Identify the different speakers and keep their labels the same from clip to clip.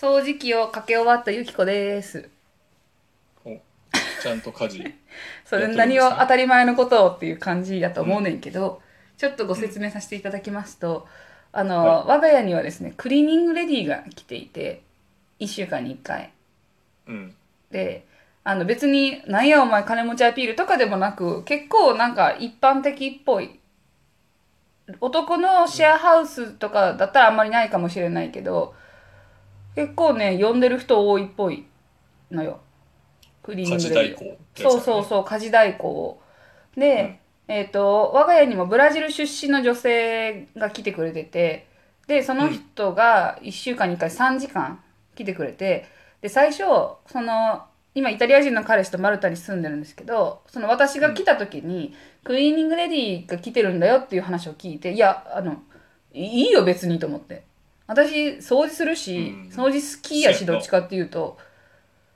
Speaker 1: 掃除機をかけ終わったゆきこです。
Speaker 2: おちゃんと家事
Speaker 1: それ
Speaker 2: やってるんですね
Speaker 1: 何を当たり前のことをっていう感じだと思うねんけど、ちょっとご説明させていただきますと、あの、
Speaker 2: は
Speaker 1: 我が家にはですね、クリーニングレディーが来ていて、1週間に1回。
Speaker 2: うん
Speaker 1: で、あの別に、なんやお前金持ちアピールとかでもなく、結構なんか一般的っぽい。男のシェアハウスとかだったらあんまりないかもしれないけど、結構ね、呼んでる人多いっぽいのよ。クリーニン
Speaker 2: 家
Speaker 1: グレそうそうそう家事代行を。で、えっ、と我が家にもブラジル出身の女性が来てくれててでその人が1週間に1回3時間来てくれてで最初その今イタリア人の彼氏とマルタに住んでるんですけどその私が来た時に、クリーニングレディーが来てるんだよっていう話を聞いていやあのいいよ別にと思って私掃除するし、
Speaker 2: うん
Speaker 1: 掃除好きやし
Speaker 2: そうやな
Speaker 1: どっちかっていうと。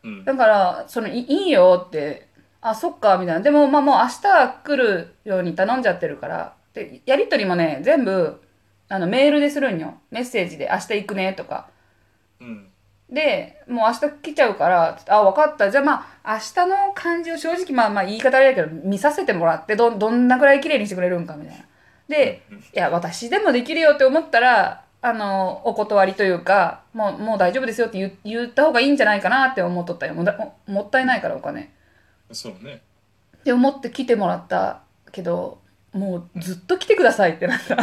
Speaker 2: うん
Speaker 1: だから、その、いいいよって、あ、そっか、みたいな。でも、まあもう明日来るように頼んじゃってるから、で、やりとりもね、全部、あの、メールでするんよ。メッセージで、明日行くね、とか。
Speaker 2: うん
Speaker 1: で、もう明日来ちゃうから、あ、分かった。じゃあまあ、明日の感じを正直、まあまあ言い方あれだけど、見させてもらって、ど、どんなくらい綺麗にしてくれるんか、みたいな。で、
Speaker 2: うん
Speaker 1: いや、私でもできるよって思ったら、あの、お断りというか、もう、もう大丈夫ですよって言言った方がいいんじゃないかなって思っとったよ。もだももったいないからお金。
Speaker 2: そうね
Speaker 1: って思って来てもらったけど、もうずっと来てくださいってなった。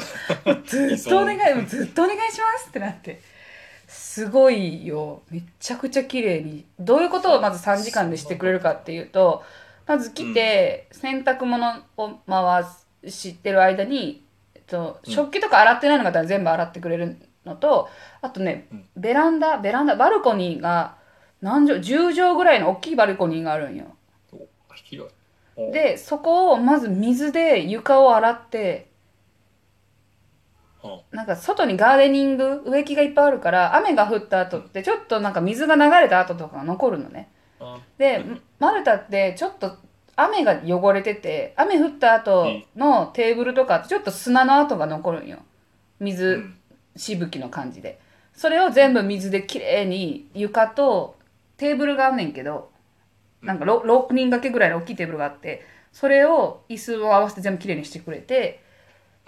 Speaker 1: ずっとお願い、もうずっとお願いしますってなって。すごいよ。めちゃくちゃ綺麗に。どういうことをまず3時間でしてくれるかっていうと、まず来て、洗濯物を回してる間に、と、
Speaker 2: うん。
Speaker 1: 食器とか洗ってないのが全部洗ってくれるのと、あとね
Speaker 2: うん、
Speaker 1: ベランダ、ベランダ、バルコニーが何畳、10畳ぐらいの大きいバルコニーがあるんよ。でそこをまず水で床を洗って
Speaker 2: は
Speaker 1: なんか外にガーデニング植木がいっぱいあるから雨が降った後ってちょっとなんか水が流れた後とかが残るのね。
Speaker 2: あ
Speaker 1: で
Speaker 2: うん。
Speaker 1: マルタってちょっと雨が汚れてて雨降った後のテーブルとかちょっと砂の跡が残るんよ。
Speaker 2: う
Speaker 1: 水
Speaker 2: ん。
Speaker 1: しぶきの感じで。それを全部水できれいに床とテーブルがあんねんけどなんか 6, 6人掛けぐらいの大きいテーブルがあってそれを椅子を合わせて全部きれいにしてくれて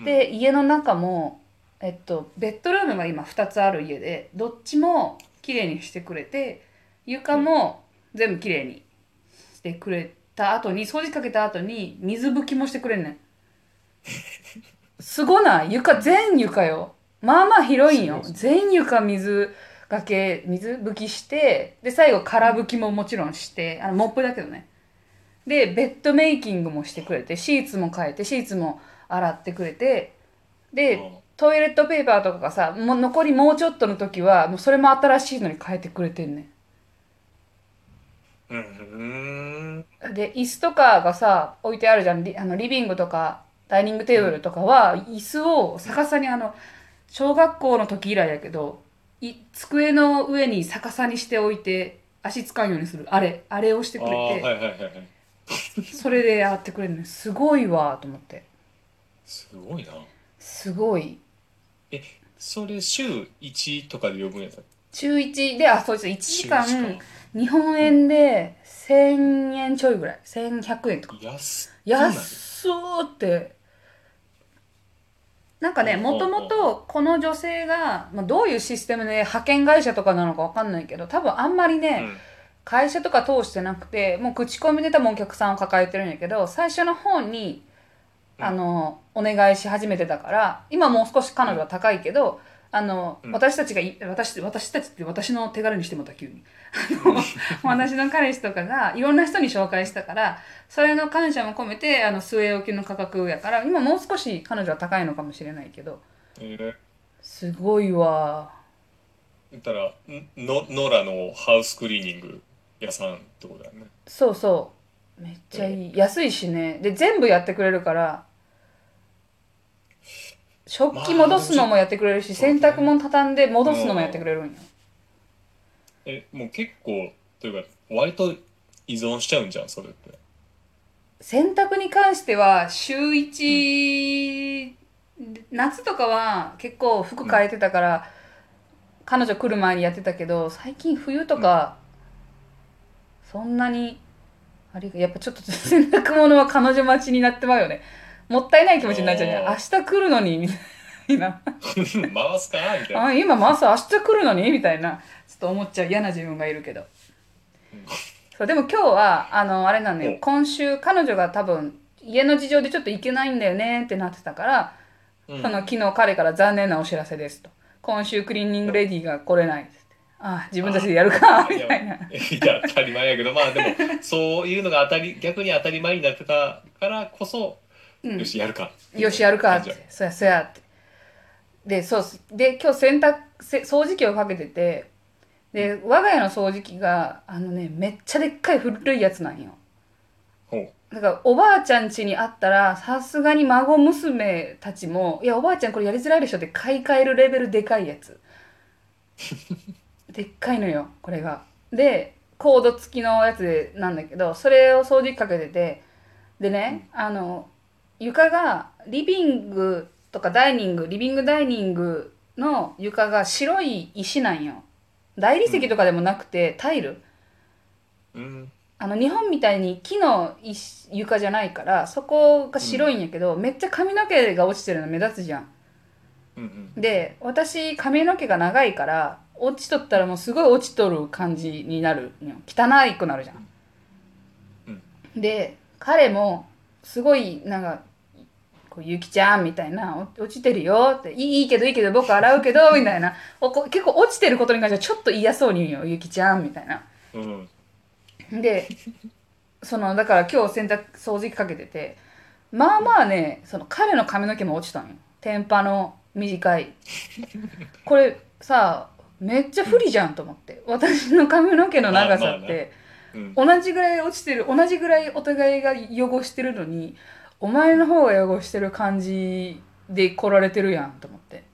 Speaker 1: で家の中も、えっと、ベッドルームが今2つある家でどっちもきれいにしてくれて床も全部きれいにしてくれた後に掃除かけた後に水拭きもしてくれんねん。すごない？床全床よ。まあまあ広いんよ。全床水がけ水拭きしてで最後空拭きももちろんしてあのモップだけどね。でベッドメイキングもしてくれてシーツも変えてシーツも洗ってくれてでトイレットペーパーとかがさもう残りもうちょっとの時はもうそれも新しいのに変えてくれてんね
Speaker 2: うんうん
Speaker 1: んで椅子とかがさ置いてあるじゃん。リあのリビングとかダイニングテーブルとかは椅子を逆さにあの小学校の時以来やけどい机の上に逆さにしておいて足つかんようにする。あれあれをしてくれて、
Speaker 2: はいはいはいはい。
Speaker 1: それでやってくれるのすごいわと思って。
Speaker 2: すごいな。
Speaker 1: すごい。
Speaker 2: それ週1とかで呼ぶんやった
Speaker 1: 中1であそうです1時間日本円で1000円ちょいぐらい。1100円とか。
Speaker 2: 安っ。
Speaker 1: 安そうって。なんかね
Speaker 2: うん
Speaker 1: もともとこの女性が、まあ、どういうシステムで派遣会社とかなのかわかんないけど多分あんまりね、
Speaker 2: うん。
Speaker 1: 会社とか通してなくてもう口コミで多分お客さんを抱えてるんやけど最初の方に
Speaker 2: うん。
Speaker 1: あのお願いし始めてたから今もう少し彼女は高いけどあの、
Speaker 2: うん。
Speaker 1: 私たちがい私私たちって私の手軽にしてもた急に。あの私の彼氏とかがいろんな人に紹介したからそれの感謝も込めてあの据え置きの価格やから今もう少し彼女は高いのかもしれないけど。
Speaker 2: えー。
Speaker 1: すごいわ。
Speaker 2: 言ったらん？のノラのハウスクリーニング屋さんってことだよね。
Speaker 1: そうそう。めっちゃいい。安いしね。で全部やってくれるから食器戻すのもやってくれるし、
Speaker 2: まあ
Speaker 1: 洗濯物畳んで戻すのもやってくれるんよ。
Speaker 2: えもう結構というか割と依存しちゃうんじゃんそれって。
Speaker 1: 洗濯に関しては週1、夏とかは結構服変えてたから、彼女来る前にやってたけど最近冬とか、そんなにあれやっぱちょっと洗濯物は彼女待ちになってまうよねもったいない気持ちになっちゃうじゃん。
Speaker 2: あ
Speaker 1: 明日来るのにみたいな。
Speaker 2: 回すか？みたいな。
Speaker 1: あ今まさ明日来るのに？みたいな。ちょっと思っちゃう嫌な自分がいるけど。
Speaker 2: うん。
Speaker 1: そうでも今日はあのあれなんだよ。
Speaker 2: お。
Speaker 1: 今週彼女が多分家の事情でちょっと行けないんだよねってなってたから、
Speaker 2: うん。
Speaker 1: その昨日彼から残念なお知らせですと。今週クリーニングレディーが来れないああ自分たちでやるかみたいな。い
Speaker 2: や当たり前やけど。まあでもそういうのが当たり逆に当たり前になってたからこそ、
Speaker 1: うん
Speaker 2: よしやるか。
Speaker 1: よしやるか。ってそやそやって。でそうっす。で今日洗濯せ掃除機をかけててで我が家の掃除機があのねめっちゃでっかい古いやつなんよ。だからおばあちゃん家にあったらさすがに孫娘たちも「いやおばあちゃんこれやりづらいでしょ」って買い替えるレベルでかいやつ。でっかいのよこれが。でコード付きのやつでなんだけどそれを掃除機かけててでねあの床がリビングとかダイニングリビングダイニングの床が白い石なんよ。大理石とかでもなくてタイル。
Speaker 2: うん。
Speaker 1: あの日本みたいに木の石床じゃないからそこが白いんやけど、めっちゃ髪の毛が落ちてるの目立つじゃん。
Speaker 2: うんうん。
Speaker 1: で私髪の毛が長いから落ちとったらもうすごい落ちとる感じになる汚いくなるじゃん、で彼もすごいなんかこうゆきちゃんみたいなお落ちてるよっていいけどいいけど僕洗うけどみたいな。結構落ちてることに関してはちょっと嫌そうに言うよゆきちゃんみたいな。
Speaker 2: うん。
Speaker 1: でそのだから今日洗濯掃除機かけててまあまあねその彼の髪の毛も落ちたんよ。天パの短い。これさめっちゃ不利じゃんと思って。私の髪の毛の長さって
Speaker 2: うん。
Speaker 1: 同じぐらい落ちてる同じぐらいお互いが汚してるのにお前の方が汚してる感じで来られてるやんと思って。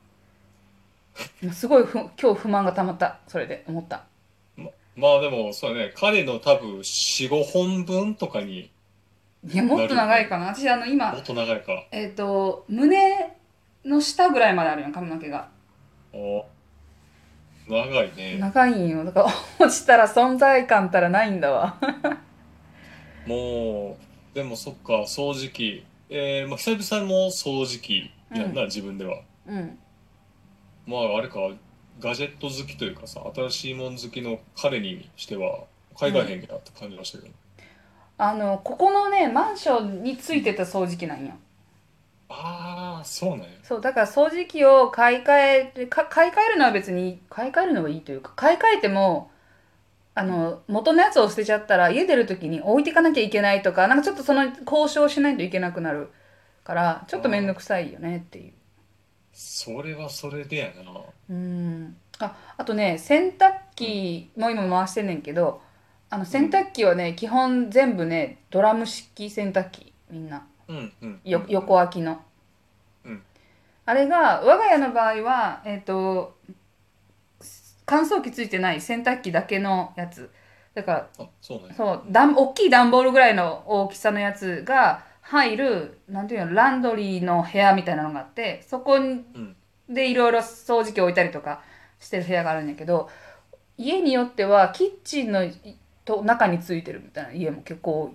Speaker 1: すごいふ今日不満がたまった。それで思った。
Speaker 2: ままあでもそうだね。彼の多分45本分とかに
Speaker 1: いやもっと長いかな。私あの今
Speaker 2: もっと長いか。
Speaker 1: えっ、と胸の下ぐらいまであるよ髪の毛が。
Speaker 2: お長いね。
Speaker 1: 長いんよ。だから落ちたら存在感たらないんだわ。
Speaker 2: もうでもそっか掃除機。えー、まあ久々の掃除機やんな、自分では。
Speaker 1: うん。
Speaker 2: まああれかガジェット好きというかさ新しいもん好きの彼にしては海外変なって感じましたけど、
Speaker 1: あのここのねマンションについてた掃除機なんよ。
Speaker 2: ああそうなんや。
Speaker 1: そうだから掃除機を買い替えてか買い替えるのは別に買い替えるのはいいというか買い替えてもあの元のやつを捨てちゃったら家出る時に置いていかなきゃいけないとかなんかちょっとその交渉しないといけなくなる。からちょっと面倒くさいよねっていう。
Speaker 2: それはそれでやな
Speaker 1: うん。ああとね洗濯機も今回してんねんけどあの洗濯機はね基本全部ねドラム式洗濯機みんな。
Speaker 2: うんうん。
Speaker 1: よ横空きの、
Speaker 2: うん。
Speaker 1: あれが我が家の場合はえっ、と乾燥機ついてない洗濯機だけのやつ。だから
Speaker 2: あそうなんや
Speaker 1: そう段大きい段ボールぐらいの大きさのやつが入るなんていうのランドリーの部屋みたいなのがあってそこに
Speaker 2: うん。
Speaker 1: でいろいろ掃除機置いたりとかしてる部屋があるんやけど家によってはキッチンのいと中についてるみたいな家も結構多い。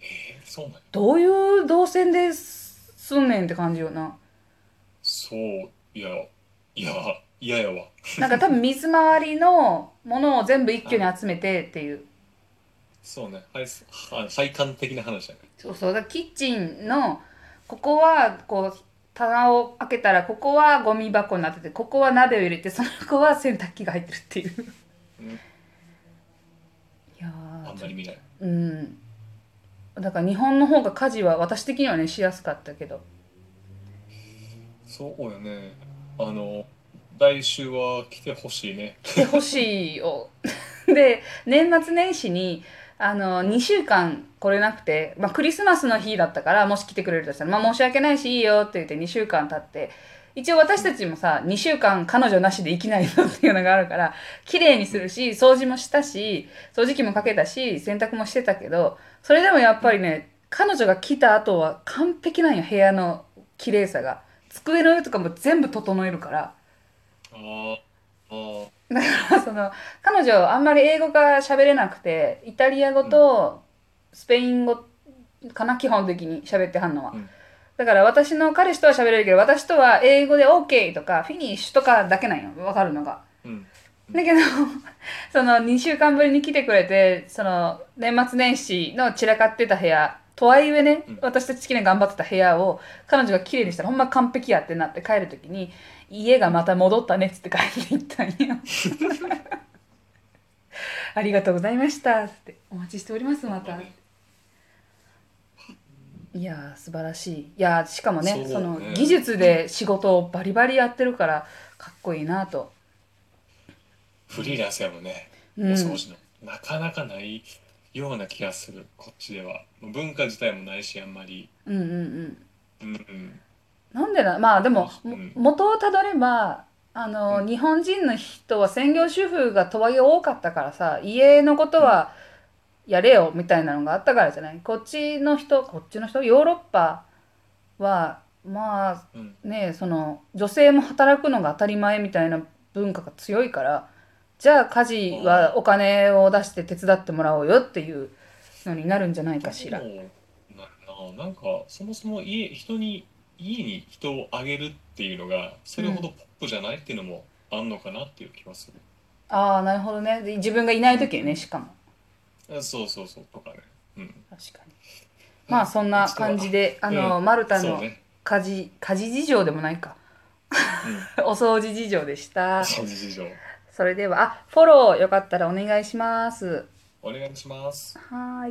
Speaker 2: えーそうなんや。
Speaker 1: どういう動線ですんねんって感じよな。
Speaker 2: そういやいや嫌やわ
Speaker 1: なんか多分水回りのものを全部一挙に集めてっていう。
Speaker 2: そうね。配は配管的な話だね。
Speaker 1: そうそう。だからキッチンのここはこう棚を開けたらここはゴミ箱になっててここは鍋を入れてその子は洗濯機が入ってるっていう、
Speaker 2: うん。
Speaker 1: いやー。
Speaker 2: あんまり見ない。
Speaker 1: うん。だから日本の方が家事は私的にはねしやすかったけど。
Speaker 2: そうよね。あの来週は来てほしいね。
Speaker 1: 来てほしいよ。で年末年始にあの2週間来れなくて、まあ、クリスマスの日だったからもし来てくれるとしたら、まあ、申し訳ないしいいよって言って2週間経って一応私たちもさ2週間彼女なしで生きないのっていうのがあるから綺麗にするし掃除もしたし掃除機もかけたし洗濯もしてたけどそれでもやっぱりね彼女が来た後は完璧なんよ部屋の綺麗さが。机の上とかも全部整えるから。
Speaker 2: あ
Speaker 1: その彼女あんまり英語が喋れなくてイタリア語とスペイン語かな基本的に喋ってはんのは、
Speaker 2: うん。
Speaker 1: だから私の彼氏とは喋れるけど私とは英語で OK とかフィニッシュとかだけなんよ。分かるのが。
Speaker 2: うん。
Speaker 1: だけどその2週間ぶりに来てくれてその年末年始の散らかってた部屋とはいえね、
Speaker 2: うん。
Speaker 1: 私たち的に頑張ってた部屋を彼女が綺麗にしたらほんま完璧やってなって帰る時に家がまた戻ったねっつって帰っていったんよ。ありがとうございましたっつってお待ちしておりますまた。いやー素晴らしい。いやーしかもね
Speaker 2: そね。
Speaker 1: そうの技術で仕事をバリバリやってるからかっこいいなと、
Speaker 2: フリーランスやもんね、
Speaker 1: うん、
Speaker 2: お掃除の。なかなかないような気がするこっちでは。文化自体もないしあんまり。
Speaker 1: うんうんうん。
Speaker 2: うんうん。
Speaker 1: なんでなまあでも、
Speaker 2: うん。
Speaker 1: も元をたどればあの、
Speaker 2: うん。
Speaker 1: 日本人の人は専業主婦がとはいえ多かったからさ家のことはやれよみたいなのがあったからじゃない？こっちの人こっちの人ヨーロッパはまあ
Speaker 2: うん。
Speaker 1: ねその女性も働くのが当たり前みたいな文化が強いからじゃあ家事はお金を出して手伝ってもらおうよっていうのになるんじゃないかしら。
Speaker 2: なななんかそもそも家人に家に人をあげるっていうのがそれほどポップじゃないっていうのもあんのかなっていう気がする、
Speaker 1: ああなるほどね。で自分がいない時にねしかも。
Speaker 2: あそうそうそうとかね。うん。
Speaker 1: 確かに。まあそんな感じであの、マルタの家事家事事情でもないか。
Speaker 2: うん。
Speaker 1: お掃除事情でした。
Speaker 2: 掃除事情
Speaker 1: それではあフォローよかったらお願いします。
Speaker 2: お願いします。
Speaker 1: はーい